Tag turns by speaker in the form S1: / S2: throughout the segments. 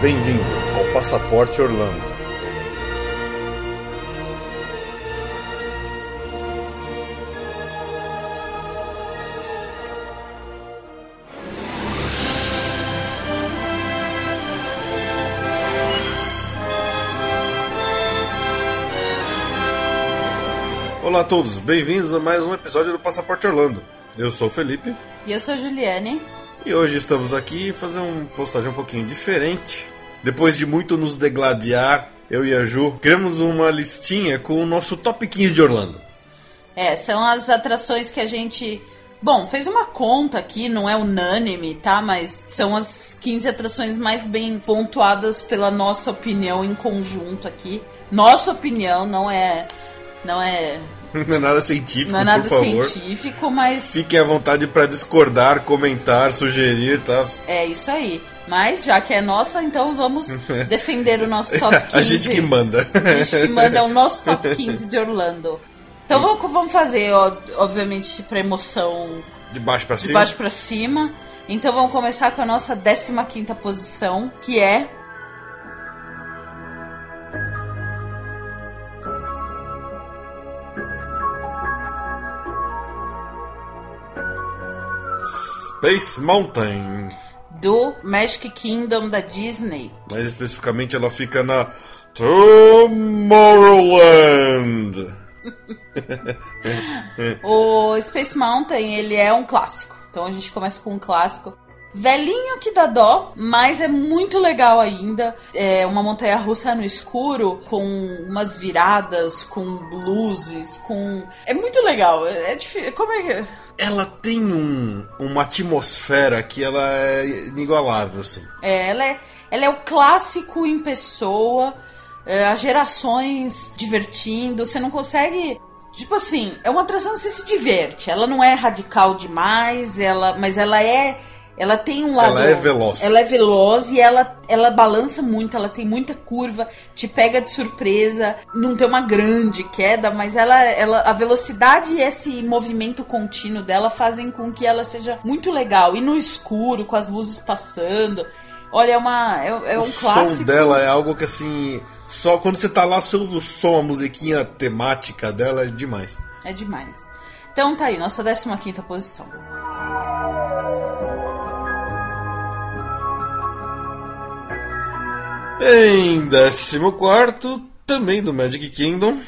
S1: Bem-vindo ao Passaporte Orlando. Olá a todos, bem-vindos a mais um episódio do Passaporte Orlando. Eu sou o Felipe
S2: E eu sou a Juliane.
S1: e hoje estamos aqui fazer uma postagem um pouquinho diferente. Depois de muito nos degladiar, eu e a Ju criamos uma listinha com o nosso top 15 de Orlando.
S2: É, são as atrações que a gente. Bom, fez uma conta aqui, não é unânime, tá? Mas são as 15 atrações mais bem pontuadas pela nossa opinião em conjunto aqui. Nossa opinião, não é. Não é.
S1: Não é nada científico,
S2: Não é nada científico, mas
S1: Fiquem à vontade para discordar, comentar, sugerir, tá?
S2: é isso aí. Mas já que é nossa, então vamos defender o nosso top 15.
S1: A gente que manda.
S2: A gente que manda é o nosso top 15 de Orlando. Então vamos, vamos fazer, ó, obviamente, pra emoção
S1: De baixo para
S2: de
S1: cima.
S2: baixo pra cima. Então vamos começar com a nossa 15 posição, que é
S1: Space Mountain.
S2: Do Magic Kingdom da Disney.
S1: Mais especificamente, ela fica na Tomorrowland.
S2: O Space Mountain, ele é um clássico. Então a gente começa com um clássico. Velhinho que dá dó, mas é muito legal ainda. É uma montanha russa no escuro, com umas viradas, com luzes, com. É muito legal. É difícil. Como é que.
S1: Ela tem um, uma atmosfera que ela é inigualável, assim.
S2: É, ela é, ela é o clássico em pessoa, é, as gerações divertindo, você não consegue. Tipo assim, é uma atração que você se diverte. Ela não é radical demais, ela, mas ela é. Ela tem um lado.
S1: Ela é veloz.
S2: Ela é veloz e ela, ela balança muito, ela tem muita curva, te pega de surpresa. Não tem uma grande queda, mas ela, ela a velocidade e esse movimento contínuo dela fazem com que ela seja muito legal. E no escuro, com as luzes passando. Olha, é, uma, é, é um
S1: o
S2: clássico.
S1: som dela é algo que, assim... Só quando você tá lá, você ouve o som, a musiquinha temática dela é demais.
S2: É demais. Então tá aí, nossa 15 posição.
S1: Em 14 também do Magic Kingdom.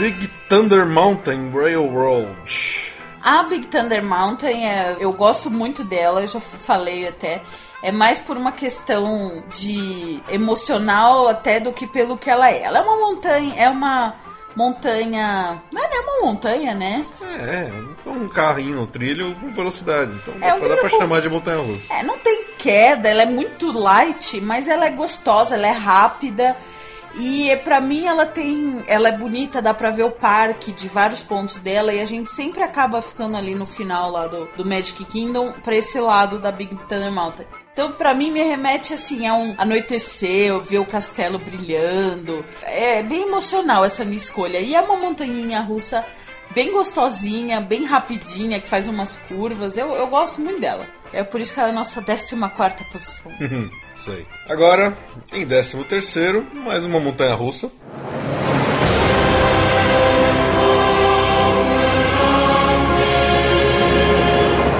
S1: Big Thunder Mountain Railroad.
S2: A Big Thunder Mountain, é, eu gosto muito dela, eu já falei até. É mais por uma questão de emocional até do que pelo que ela é. Ela é uma montanha, é uma montanha. Não é uma montanha, né?
S1: É, foi um carrinho no trilho com velocidade. Então
S2: É,
S1: dá,
S2: um
S1: pra, dá
S2: trilho
S1: pra
S2: com-
S1: chamar de montanha russa.
S2: É, não tem queda, ela é muito light, mas ela é gostosa, ela é rápida. E pra mim ela tem. Ela é bonita, dá pra ver o parque de vários pontos dela. E a gente sempre acaba ficando ali no final lá do, do Magic Kingdom pra esse lado da Big Thunder Mountain. Então, pra mim, me remete assim a um anoitecer, ver o castelo brilhando. É bem emocional essa minha escolha. E é uma montanhinha russa bem gostosinha, bem rapidinha, que faz umas curvas. Eu, eu gosto muito dela. É por isso que ela é a nossa 14 posição.
S1: Isso aí. Agora, em 13 terceiro, mais uma montanha russa.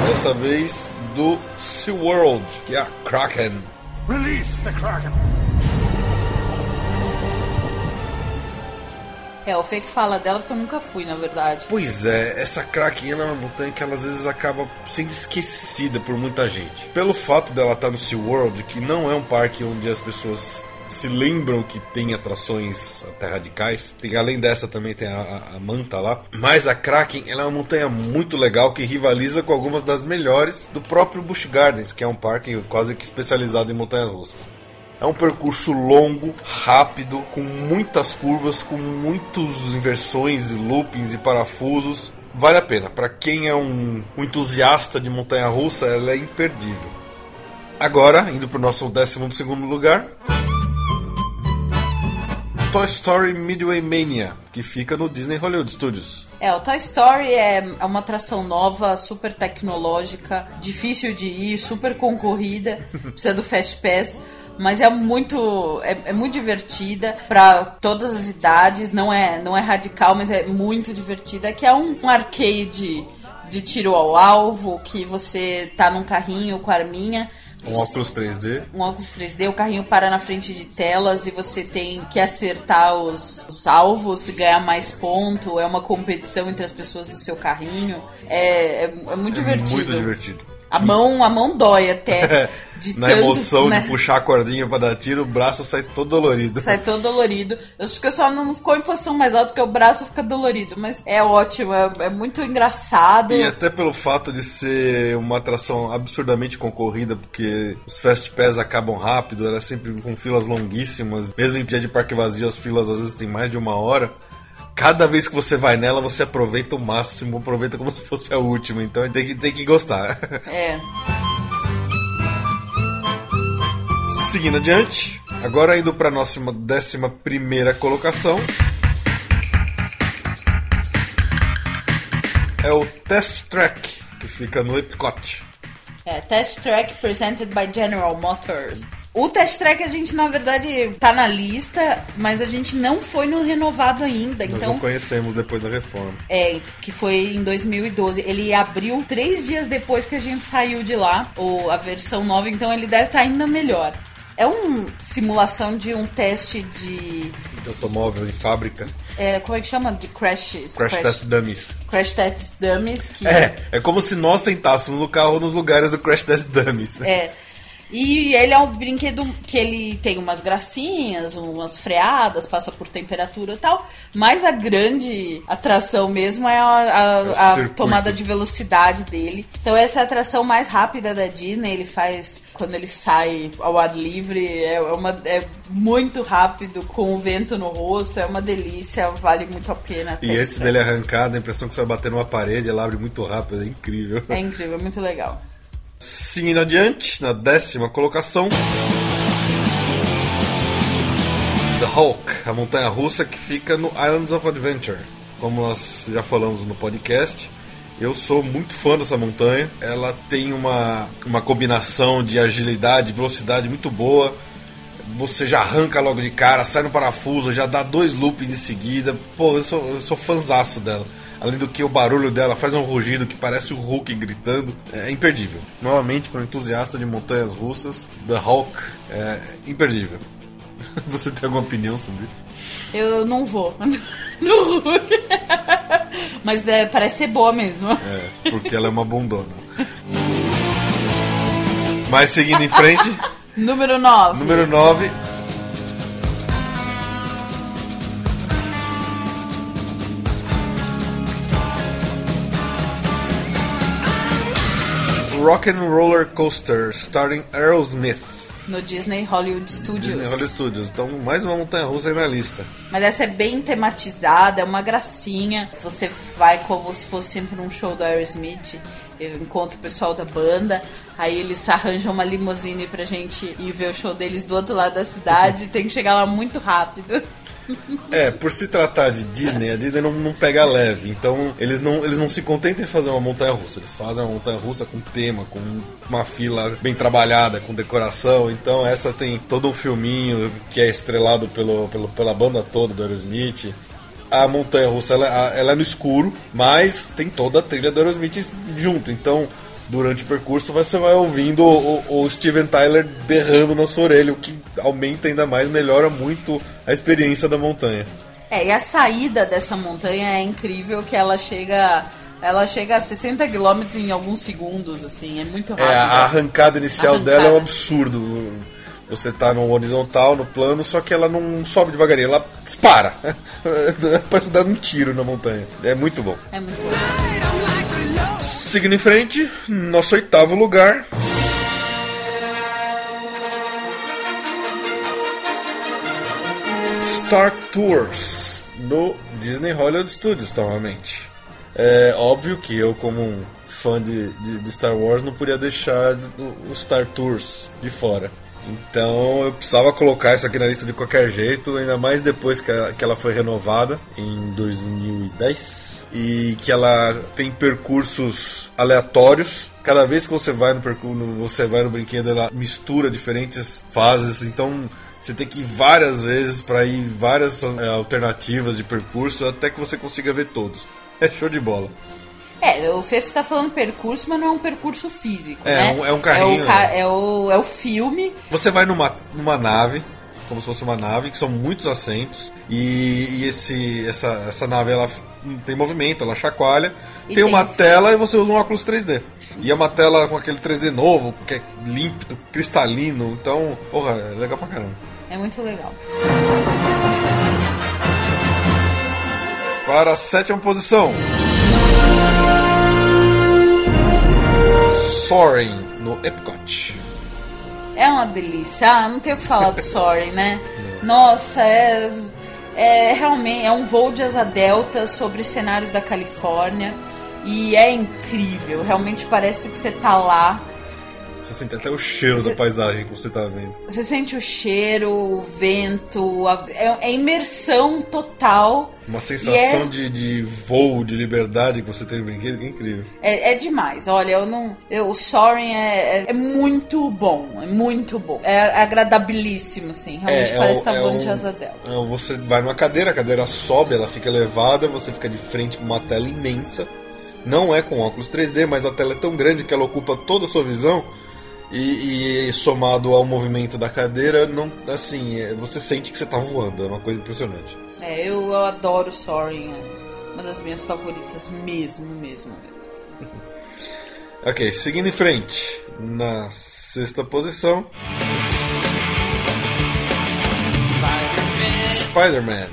S1: Dessa vez do SeaWorld, que é a Kraken.
S3: Release the Kraken!
S2: É, o que fala dela porque eu nunca fui, na verdade.
S1: Pois é, essa Kraken ela é uma montanha que ela às vezes acaba sendo esquecida por muita gente. Pelo fato dela estar no SeaWorld, que não é um parque onde as pessoas se lembram que tem atrações até radicais. Tem, além dessa também tem a, a- a Manta lá. Mas a Kraken ela é uma montanha muito legal que rivaliza com algumas das melhores do próprio Busch Gardens, que é um parque quase que especializado em montanhas russas. É um percurso longo, rápido, com muitas curvas, com muitas inversões, loopings e parafusos. Vale a pena. Para quem é um, um entusiasta de montanha russa, ela é imperdível. Agora, indo para o nosso 12 lugar. Toy Story Midway Mania, que que fica no Disney Hollywood Studios.
S2: É, o Toy Story é é uma atração nova, super tecnológica, difícil de ir, super concorrida, precisa do Fast Pass. Mas é muito é, é muito divertida para todas as idades, não é não é radical, mas é muito divertida, que é um, um arcade de tiro ao alvo, que você tá num carrinho com a arminha
S1: Um óculos 3D.
S2: um óculos 3D, o carrinho para na frente de telas e você tem que acertar os, os alvos, ganhar mais ponto, é uma competição entre as pessoas do seu carrinho. É, é, é muito divertido.
S1: Muito divertido.
S2: A mão, a mão dói até.
S1: Na
S2: tanto,
S1: emoção
S2: né?
S1: de puxar a cordinha pra dar tiro, o braço sai todo dolorido.
S2: Sai todo dolorido. Eu acho que eu só não ficou em posição mais alta porque o braço fica dolorido. Mas é ótimo, é, é muito engraçado.
S1: E até pelo fato de ser uma atração absurdamente concorrida, porque os Fast Pass acabam rápido, ela é sempre com filas longuíssimas. Mesmo em dia de parque vazio, as filas às vezes tem mais de uma hora. Cada vez que você vai nela, você aproveita o máximo, aproveita como se fosse a última. Então tem que, tem que gostar.
S2: É.
S1: Seguindo adiante, agora indo para nossa décima primeira colocação. É o Test Track, que fica no Epcot.
S2: É, Test Track presented by General Motors. O Test Track a gente, na verdade, tá na lista, mas a gente não foi no renovado ainda.
S1: Nós
S2: Então,
S1: não conhecemos depois da reforma.
S2: É, que foi em 2012. Ele abriu três dias depois que a gente saiu de lá, ou a versão nova, então ele deve estar ainda melhor. É uma simulação de um teste de.
S1: De automóvel em fábrica.
S2: é, como é que chama? De crash.
S1: Crash Test Dummies.
S2: Crash Test Dummies. Que
S1: É, é como se nós sentássemos no carro nos lugares do Crash Test Dummies.
S2: É. E ele é um brinquedo que ele tem umas gracinhas, umas freadas, passa por temperatura e tal. Mas a grande atração mesmo é a, a-
S1: É
S2: a tomada de velocidade dele. Então essa é a atração mais rápida da Disney. Ele faz quando ele sai ao ar livre. É, uma, é muito rápido, com o vento no rosto. É uma delícia, vale muito a pena.
S1: E antes dele arrancar, dá a impressão que você vai bater numa parede, ela abre muito rápido, é incrível.
S2: É incrível, é muito legal.
S1: Seguindo adiante, na décima colocação. The Hulk, a montanha russa que fica no Islands of Adventure. Como nós já falamos no podcast, eu sou muito fã dessa montanha. Ela tem uma, uma combinação de agilidade e velocidade muito boa. Você já arranca logo de cara, sai no parafuso, já dá dois loops em seguida. Pô, eu sou, eu sou fãzaço dela. Além do que o barulho dela faz um rugido que parece o Hulk gritando. É imperdível. Novamente, para um entusiasta de montanhas russas, The Hulk é imperdível. Você tem alguma opinião sobre isso?
S2: Eu não vou no Hulk. Mas é, parece ser boa mesmo.
S1: É, porque ela é uma bundona. Mas seguindo em frente,
S2: Número 9.
S1: número 9. Rock and Roller Coaster, starring Aerosmith.
S2: No Disney Hollywood Studios.
S1: Disney Hollywood Studios. Então, mais uma montanha russa aí na lista.
S2: Mas essa é bem tematizada, é uma gracinha. Você vai como se fosse sempre num show do Aerosmith. Eu encontro o pessoal da banda. Aí eles arranjam uma limusine pra gente ir ver o show deles do outro lado da cidade. Tem que chegar lá muito rápido.
S1: É, por se tratar de Disney, a Disney não, não pega leve. Então, eles não, eles não se contentam em fazer uma montanha russa. Eles fazem uma montanha russa com tema, com uma fila bem trabalhada, com decoração. Então, essa tem todo um filminho que é estrelado pelo, pelo, pela banda toda do Aerosmith. A montanha russa ela, ela é no escuro, mas tem toda a trilha do Aerosmith junto. Então, durante o percurso, você vai ouvindo o, o Steven Tyler berrando na sua orelha, o que aumenta ainda mais, melhora muito a experiência da montanha.
S2: É, e a saída dessa montanha é incrível que ela chega. Ela chega a 60 km em alguns segundos, assim, é muito rápido.
S1: É, a arrancada inicial
S2: Arrancada.
S1: dela é um absurdo. Você tá no horizontal, no plano, só que ela não sobe devagarinho, ela dispara. Parece dar um tiro na montanha. É muito bom.
S2: É muito bom.
S1: Seguindo em frente, nosso oitavo lugar. Star Tours no Disney Hollywood Studios, novamente. É óbvio que eu, como um fã de, de, de Star Wars, não podia deixar o, o Star Tours de fora. Então eu precisava colocar isso aqui na lista de qualquer jeito, ainda mais depois que ela, que ela foi renovada em 2010 e que ela tem percursos aleatórios. Cada vez que você vai no percurso, você vai no brinquedo, ela mistura diferentes fases. Então você tem que ir várias vezes para ir várias é, alternativas de percurso até que você consiga ver todos. É show de bola.
S2: É, o Fefo tá falando percurso, mas não é um percurso físico,
S1: É,
S2: né?
S1: um- é um carrinho,
S2: É o, ca-
S1: né?
S2: é o, é o filme.
S1: Você vai numa, numa nave, como se fosse uma nave, que são muitos assentos, e, e esse, essa, essa nave ela f- tem movimento, ela chacoalha, tem,
S2: tem
S1: uma
S2: um-
S1: tela e você usa um óculos 3D. E é uma tela com aquele 3D novo, que é límpido, cristalino, então, porra, é legal pra caramba.
S2: É muito legal.
S1: Para a sétima posição. Soaring no Epcot.
S2: É uma delícia. Ah, não tenho o que falar do Sorry, né? Nossa, é, é realmente é um voo de asa delta sobre cenários da Califórnia e é incrível. Realmente parece que você tá lá.
S1: Você sente até o cheiro
S2: Você-
S1: da paisagem que você tá vendo.
S2: Você sente o cheiro, o vento, a- é, é imersão total.
S1: Uma sensação
S2: é-
S1: de, de voo, de liberdade que você tem no brinquedo que é incrível.
S2: É, é demais. Olha, eu não. Eu, o Soaring é, é, é muito bom. É muito bom. É agradabilíssimo, assim. Realmente
S1: é
S2: parece
S1: um-
S2: que tá
S1: é
S2: voando de
S1: um-
S2: asa delta.
S1: é, Você vai numa cadeira, a cadeira sobe, ela fica elevada, você fica de frente com uma tela imensa. Não é com óculos 3D, mas a tela é tão grande que ela ocupa toda a sua visão. E, e somado ao movimento da cadeira, não, assim, é, você sente que você tá voando. É uma coisa impressionante.
S2: É, eu, eu adoro Soaring. É uma das minhas favoritas mesmo, mesmo, mesmo.
S1: Ok, seguindo em frente. Na sexta posição. Spider-Man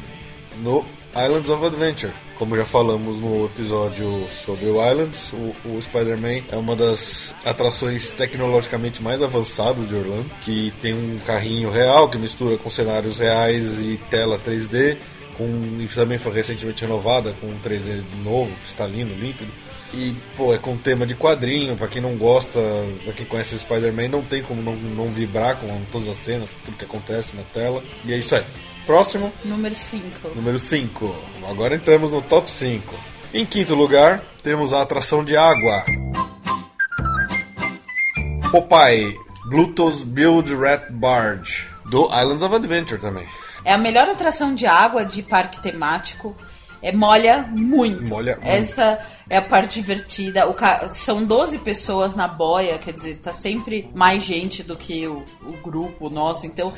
S1: no Islands of Adventure. Como já falamos no episódio sobre o Islands, o, o Spider-Man é uma das atrações tecnologicamente mais avançadas de Orlando, que tem um carrinho real que mistura com cenários reais e tela 3D, com, e também foi recentemente renovada com um 3D novo, cristalino, límpido. E, pô, é com tema de quadrinho, pra quem não gosta, pra quem conhece o Spider-Man, não tem como não, não vibrar com todas as cenas, tudo que acontece na tela. E é isso aí. Próximo,
S2: Número 5.
S1: número 5. Agora entramos no top 5. Em quinto lugar, temos a atração de água. Popeye, Bluetooth Build Rat Barge, do Islands of Adventure também.
S2: É a melhor atração de água de parque temático. É molha muito.
S1: Molha muito.
S2: Essa é a parte divertida. O ca- São 12 pessoas na boia, quer dizer, tá sempre mais gente do que o, o grupo nosso. Então,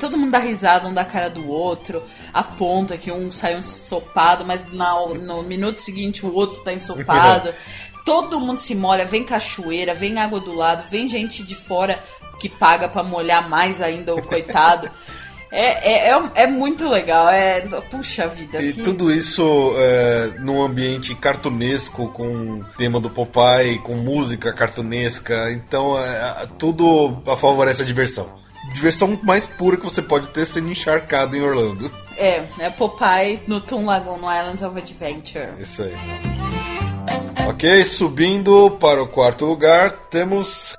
S2: todo mundo dá risada, um dá cara do outro, aponta que um sai ensopado, mas na- no minuto seguinte o outro tá ensopado. Todo mundo se molha, vem cachoeira, vem água do lado, vem gente de fora que paga pra molhar mais ainda o coitado. É, é, é, é muito legal, é. Puxa vida.
S1: E
S2: que-
S1: tudo isso é, num ambiente cartunesco, com tema do Popeye, com música cartunesca. Então, é, tudo favorece a diversão. Diversão mais pura que você pode ter sendo encharcado em Orlando.
S2: É, é Popeye no Toon Lagoon, no Island of Adventure.
S1: Isso aí. Ok, subindo para o quarto lugar, temos.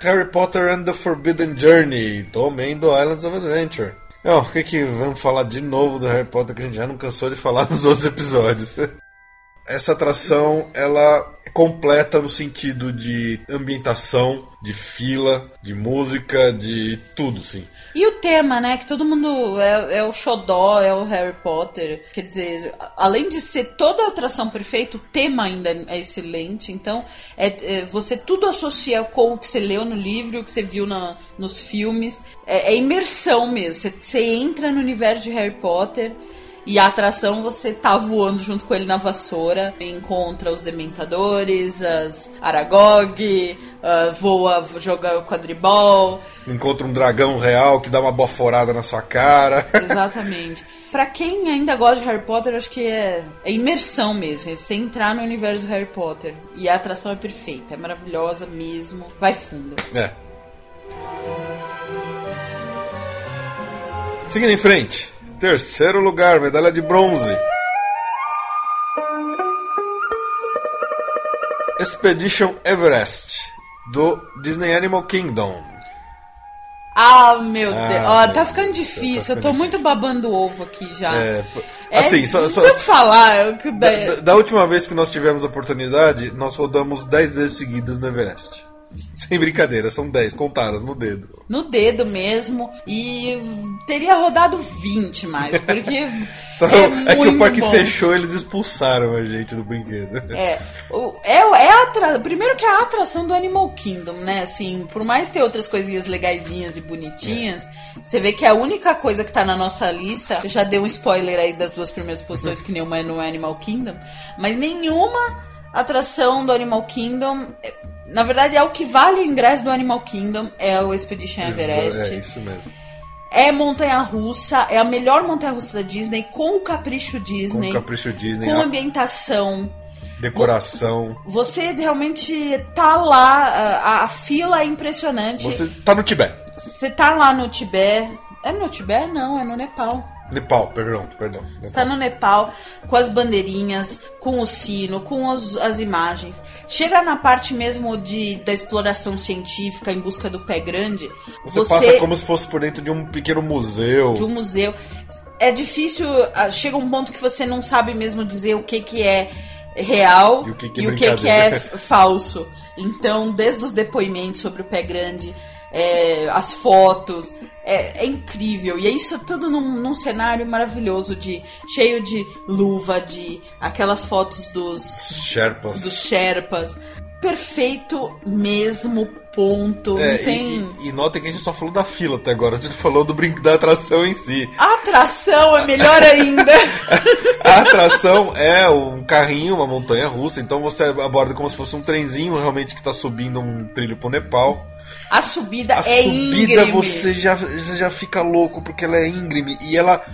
S1: Harry Potter and the Forbidden Journey, também do Islands of Adventure. Não, o que que vamos falar de novo do Harry Potter que a gente já não cansou de falar nos outros episódios? Essa atração, ela é completa no sentido de ambientação, de fila, de música, de tudo, sim.
S2: E o tema, né? Que todo mundo é, é o xodó, é o Harry Potter. Quer dizer, além de ser toda a atração perfeita, o tema ainda é excelente. Então, é, é- você tudo associa com o que você leu no livro, o que você viu na- nos filmes. É, é imersão mesmo. Você, você entra no universo de Harry Potter. E a atração você tá voando junto com ele na vassoura, encontra os dementadores, as Aragog, ah, voa, joga quadribol.
S1: Encontra um dragão real que dá uma boforada na sua cara.
S2: Exatamente. Pra quem ainda gosta de Harry Potter, acho que é, é imersão mesmo. É você entrar no universo do Harry Potter. E a atração é perfeita, é maravilhosa mesmo. Vai fundo.
S1: É. Seguindo em frente, Terceiro lugar, medalha de bronze. Expedition Everest, do Disney Animal Kingdom.
S2: Ah, meu
S1: ah,
S2: Deus.
S1: Oh,
S2: tá ficando
S1: tá
S2: difícil.
S1: Tá
S2: eu tô
S1: difícil.
S2: muito babando ovo aqui já.
S1: É,
S2: é
S1: assim,
S2: é,
S1: só,
S2: só falar.
S1: Da, da, da, última vez que nós tivemos oportunidade, nós rodamos 10 vezes seguidas no Everest. Sem brincadeira, são 10 contadas no dedo.
S2: No dedo mesmo. E teria rodado 20 mais, porque.
S1: Só
S2: é,
S1: é, que o parque
S2: bom.
S1: fechou, eles expulsaram a gente do brinquedo.
S2: É, é, é a atra... primeiro que é a atração do Animal Kingdom, né? Assim, por mais ter outras coisinhas legaisinhas e bonitinhas, você vê que a única coisa que tá na nossa lista, eu já dei um spoiler aí das duas primeiras posições, que nenhuma é no Animal Kingdom, mas nenhuma atração do Animal Kingdom. Na verdade, é o que vale o ingresso do Animal Kingdom, é o Expedition Everest.
S1: É isso mesmo.
S2: É montanha russa, é a melhor montanha russa da Disney, com o capricho
S1: Com
S2: Disney,
S1: o Capricho Disney,
S2: com
S1: a
S2: ambientação.
S1: decoração.
S2: Você realmente tá lá, a, a fila é impressionante.
S1: Você tá no Tibete.
S2: Você tá lá no Tibete. É no Tibete? Não, é no Nepal.
S1: Nepal, perdão, perdão.
S2: Você tá no Nepal com as bandeirinhas, com o sino, com os- as imagens. Chega na parte mesmo de, da exploração científica em busca do pé grande.
S1: Você, passa como se fosse por dentro de um pequeno museu.
S2: de um museu. É difícil, ah, chega um ponto que você não sabe mesmo dizer o que, que é real
S1: E o que que é
S2: o que, que é falso. Então, desde os depoimentos sobre o pé grande, é, as fotos, é, é incrível. E é isso tudo num, num cenário maravilhoso, de cheio de luva, de aquelas fotos dos
S1: Sherpas.
S2: dos Sherpas. Perfeito mesmo, ponto.
S1: É, e-
S2: tem.
S1: e, e notem que a gente só falou da fila até agora, a gente falou do brinco da atração em si.
S2: A atração é melhor ainda.
S1: A atração é um carrinho, uma montanha russa, então você aborda como se fosse um trenzinho realmente que tá subindo um trilho pro Nepal.
S2: A subida
S1: A
S2: é
S1: subida
S2: íngreme.
S1: você já, você já fica louco porque ela é íngreme e ela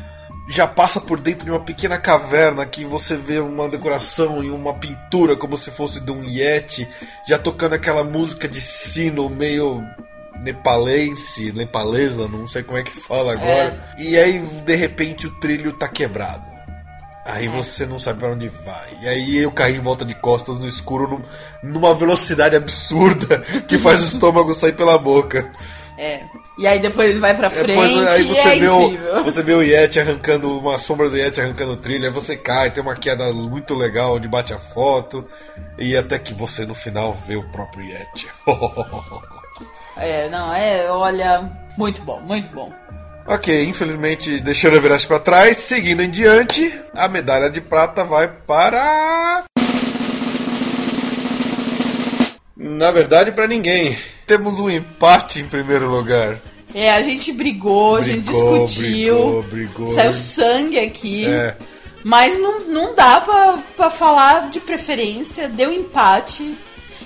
S1: já passa por dentro de uma pequena caverna que você vê uma decoração e uma pintura como se fosse de um Yeti, já tocando aquela música de sino meio nepalense, nepalesa, não sei como é que fala agora. E aí de repente o trilho tá quebrado. Aí você não sabe pra onde vai. E aí o carrinho volta de costas no escuro num- numa velocidade absurda que faz o estômago sair pela boca.
S2: É. E aí depois ele vai pra frente
S1: Depois, aí
S2: e
S1: você
S2: é
S1: vê,
S2: incrível.
S1: o, você vê o Yeti arrancando, uma sombra do Yeti arrancando trilha, aí você cai, tem uma queda muito legal onde bate a foto, e até que você no final vê o próprio Yeti.
S2: É, não, é, olha, muito bom, muito bom.
S1: Ok, infelizmente deixando o Everest pra trás, seguindo em diante, a medalha de prata vai para. Na verdade, pra ninguém. Temos um empate em primeiro lugar.
S2: É, a gente brigou, a gente
S1: Brigou,
S2: discutiu.
S1: brigou, brigou.
S2: Saiu sangue aqui.
S1: É.
S2: Mas não, não dá pra, pra falar de preferência, deu empate.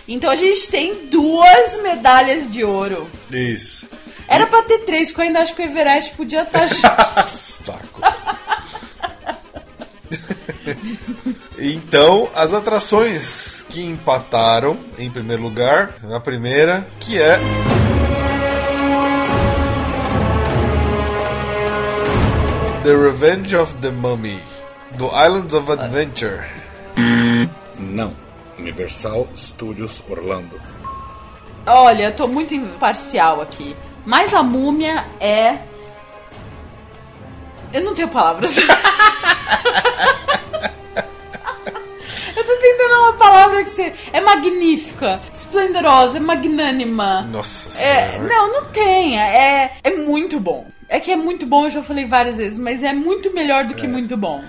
S2: Então a gente tem duas medalhas de ouro.
S1: Isso.
S2: Era pra ter três, porque eu ainda acho que o Everest podia estar junto.
S1: Saco. então, as atrações que empataram em primeiro lugar, a primeira, que é The Revenge of the Mummy, do Islands of Adventure.
S4: Não. Universal Studios Orlando.
S2: Olha, eu tô muito imparcial aqui. Mas a múmia é. Eu não tenho palavras. eu tô tentando uma palavra que você. É magnífica, esplendorosa, é magnânima.
S1: Nossa
S2: É,
S1: senhora.
S2: não, não tem. É, é muito bom. É que é muito bom, eu já falei várias vezes, mas é muito melhor do que muito bom.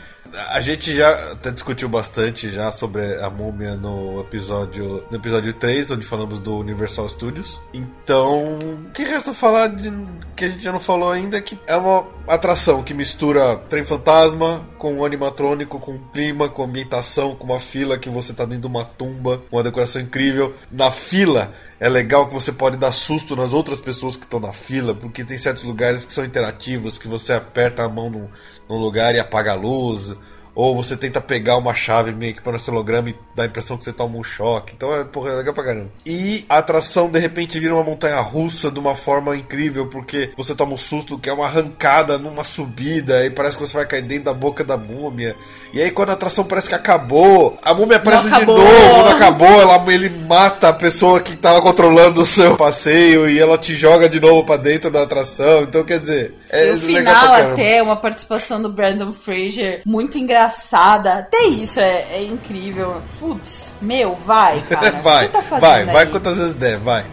S1: A gente já até discutiu bastante já sobre a múmia no episódio no episódio 3, onde falamos do Universal Studios. Então, o que resta falar de, que a gente já não falou ainda é que é uma atração que mistura trem fantasma com animatrônico, com clima, com ambientação, com uma fila que você tá dentro de uma tumba, uma decoração incrível. Na fila é legal que você pode dar susto nas outras pessoas que estão na fila, porque tem certos lugares que são interativos, que você aperta a mão num, num lugar e apaga a luz, ou você tenta pegar uma chave meio que para esse holograma e dá a impressão que você toma um choque. Então é, porra, é legal pra caramba. E a atração de repente vira uma montanha russa de uma forma incrível, porque você toma um susto que é uma arrancada numa subida e parece que você vai cair dentro da boca da múmia. E aí quando a atração parece que acabou, a múmia aparece de novo, não acabou, ela, ele mata a pessoa que tava controlando o seu passeio e ela te joga de novo pra dentro da atração. Então quer dizer, é
S2: e o
S1: pra
S2: final até, uma participação do Brandon Fraser muito engraçada. Até isso é, é incrível. Putz, meu, vai, cara.
S1: vai,
S2: o que você tá
S1: vai, vai
S2: aí?
S1: quantas vezes der, vai.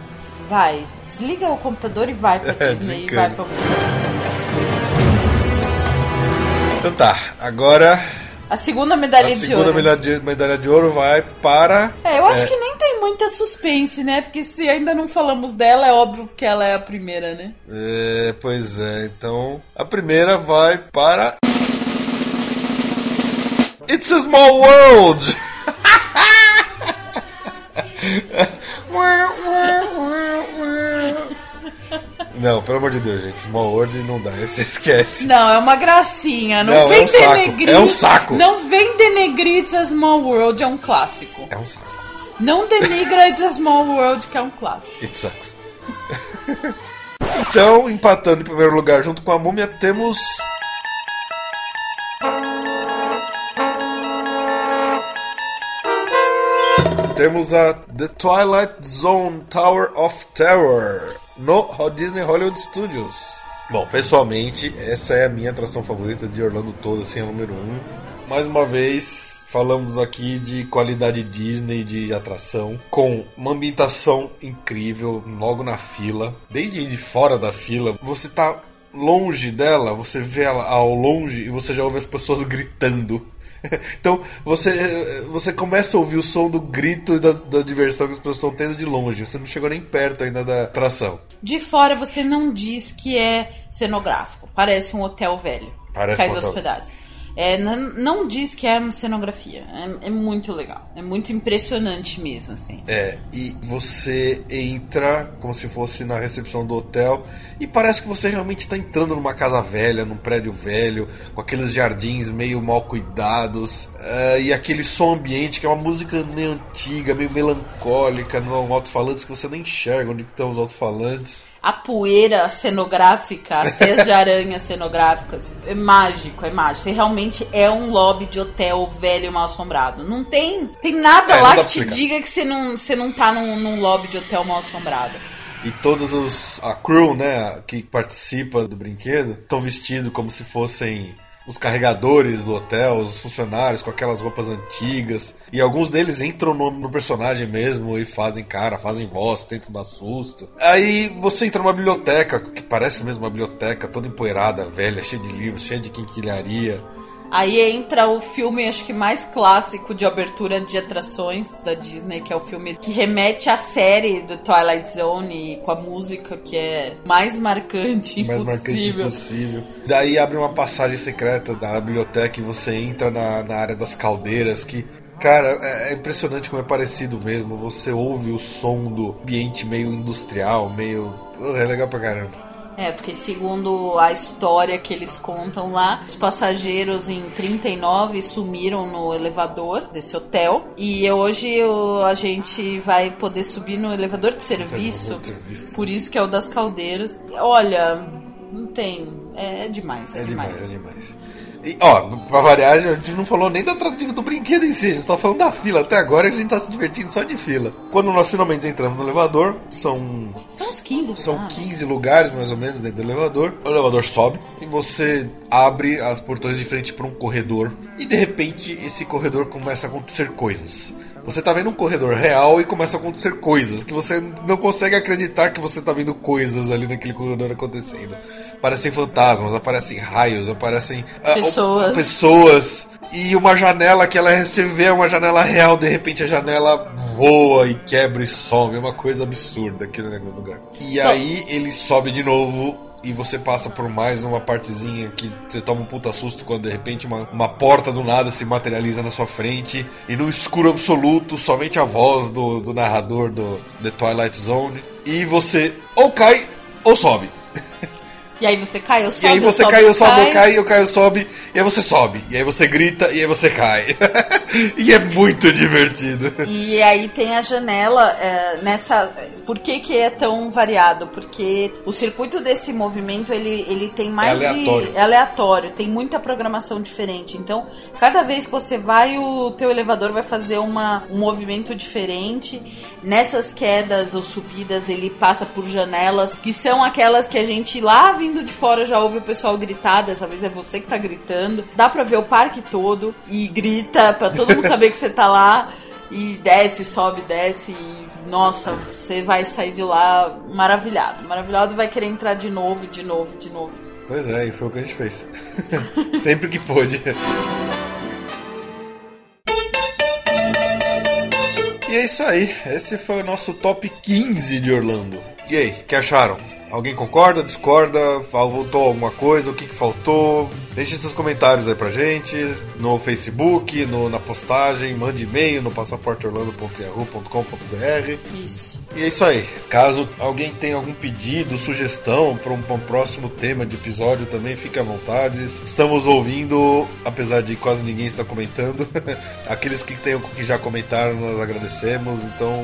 S2: Vai. Desliga o computador e vai pra
S1: É,
S2: Disney. e vai pra...
S1: Então tá, agora
S2: A segunda medalha
S1: a
S2: de
S1: segunda
S2: ouro.
S1: medalha de, medalha de ouro vai para.
S2: É, eu acho que nem tem muita suspense, né? Porque se ainda não falamos dela, é óbvio que ela é a primeira, né?
S1: É, pois é, então a primeira vai para. It's a Small World! Não, pelo amor de Deus, gente. Small World não dá, esse esquece.
S2: Não, é uma gracinha. Não,
S1: Não, é
S2: vem
S1: um saco.
S2: denegrir.
S1: É um saco.
S2: Não vem denegrir It's a Small World, é um clássico.
S1: É um saco.
S2: Não denigra It's a Small World, que é um clássico.
S1: It sucks. então, empatando em primeiro lugar junto com a múmia, temos. Temos a The Twilight Zone Tower of Terror no Disney Hollywood Studios. Bom, pessoalmente, essa é a minha atração favorita de Orlando todo, assim, é a número um. Mais uma vez, falamos aqui de qualidade Disney de atração, com uma ambientação incrível, logo na fila. Desde de fora da fila, você tá longe dela, você vê ela ao longe e você já ouve as pessoas gritando. Então você, você começa a ouvir o som do grito e da, da diversão que as pessoas estão tendo de longe. Você não chegou nem perto ainda da atração.
S2: De fora você não diz que é cenográfico. Parece um hotel velho.
S1: Parece
S2: caído
S1: um hotel.
S2: pedaços. É, não, não diz que é cenografia. É, é muito legal. É muito impressionante mesmo, assim.
S1: É, e você entra como se fosse na recepção do hotel e parece que você realmente está entrando numa casa velha, num prédio velho, com aqueles jardins meio mal cuidados eh, e aquele som ambiente que é uma música meio antiga, meio melancólica, não alto-falantes que você nem enxerga onde estão os alto-falantes.
S2: A poeira cenográfica, as teias de aranha cenográficas, é mágico, é mágico. Você realmente é um lobby de hotel velho e mal assombrado. Não tem, tem nada
S1: É,
S2: lá que te diga que você não, você não tá num, num lobby de hotel mal assombrado.
S1: E todos os. A crew, né, que participa do brinquedo, estão vestidos como se fossem os carregadores do hotel, os funcionários com aquelas roupas antigas. E alguns deles entram no, no personagem mesmo e fazem cara, fazem voz, tentam dar susto. Aí você entra numa biblioteca, que parece mesmo uma biblioteca, toda empoeirada, velha, cheia de livros, cheia de quinquilharia.
S2: Aí entra o filme, acho que mais clássico de abertura de atrações da Disney, que é o filme que remete à série do Twilight Zone com a música que é mais marcante
S1: mais marcante
S2: impossível.
S1: impossível. Daí abre uma passagem secreta da biblioteca e você entra na, na área das caldeiras que. Cara, é é impressionante como é parecido mesmo. Você ouve o som do ambiente meio industrial, meio. Uh, É legal pra caramba.
S2: É, porque segundo a história que eles contam lá, os passageiros em 39 sumiram no elevador desse hotel. E hoje o- a gente vai poder subir no elevador de serviço.
S1: Elevador de serviço.
S2: Por isso que é o das caldeiras. Olha, não tem. É, é demais, é,
S1: É
S2: demais.
S1: demais, é demais. E, ó, pra variar, a gente não falou nem da, do brinquedo em si, a gente tá falando da fila. Até agora a gente tá se divertindo só de fila. Quando nós finalmente entramos no elevador, são
S2: São uns 15
S1: São
S2: lugares.
S1: 15 lugares mais ou menos dentro do elevador. O elevador sobe e você abre as portões de frente para um corredor. E de repente esse corredor começa a acontecer coisas. Você tá vendo um corredor real e começa a acontecer coisas que você não consegue acreditar que você tá vendo coisas ali naquele corredor acontecendo. Aparecem fantasmas, aparecem raios, aparecem ah,
S2: Pessoas.
S1: pessoas e uma janela que ela vê é uma janela real, de repente a janela voa e quebra e some, é uma coisa absurda aquele lugar. E aí ele sobe de novo e você passa por mais uma partezinha que você toma um puta susto quando de repente uma, uma porta do nada se materializa na sua frente e no escuro absoluto, somente a voz do, do narrador do The Twilight Zone e você ou cai ou sobe.
S2: E aí você cai, eu
S1: E
S2: sobe.
S1: aí você
S2: eu
S1: cai, eu sobe, eu
S2: cai.
S1: cai, eu caio, eu sobe, e aí você sobe, e aí você grita, e aí você cai. e é muito divertido.
S2: E aí tem a janela é, nessa. Por que, que é tão variado? Porque o circuito desse movimento ele, ele tem mais
S1: É aleatório.
S2: de. É aleatório, tem muita programação diferente. Então, cada vez que você vai, o teu elevador vai fazer uma, um movimento diferente. Nessas quedas ou subidas, ele passa por janelas que são aquelas que a gente lá vindo de fora já ouve o pessoal gritar. Dessa vez é você que tá gritando. Dá pra ver o parque todo e grita pra todo mundo saber que você tá lá. E desce, sobe, desce e nossa, você vai sair de lá maravilhado, maravilhado e vai querer entrar de novo, de novo, de novo.
S1: Pois é, e foi o que a gente fez. Sempre que pôde. E é isso aí. Esse foi o nosso top 15 de Orlando. E aí, que acharam? Alguém concorda, discorda? Fal- Voltou alguma coisa? O que, que faltou? Deixe seus comentários aí pra gente no Facebook, no, na postagem, mande e-mail no passaporteorlando.yahoo.com.br.
S2: Isso.
S1: E é isso aí. Caso alguém tenha algum pedido, sugestão para um, pra um próximo tema de episódio também, fique à vontade. Estamos ouvindo, apesar de quase ninguém estar comentando. Aqueles que, tenham, que já comentaram, nós agradecemos. Então,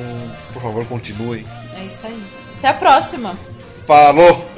S1: por favor, continuem.
S2: É isso aí. Até a próxima.
S1: Falou!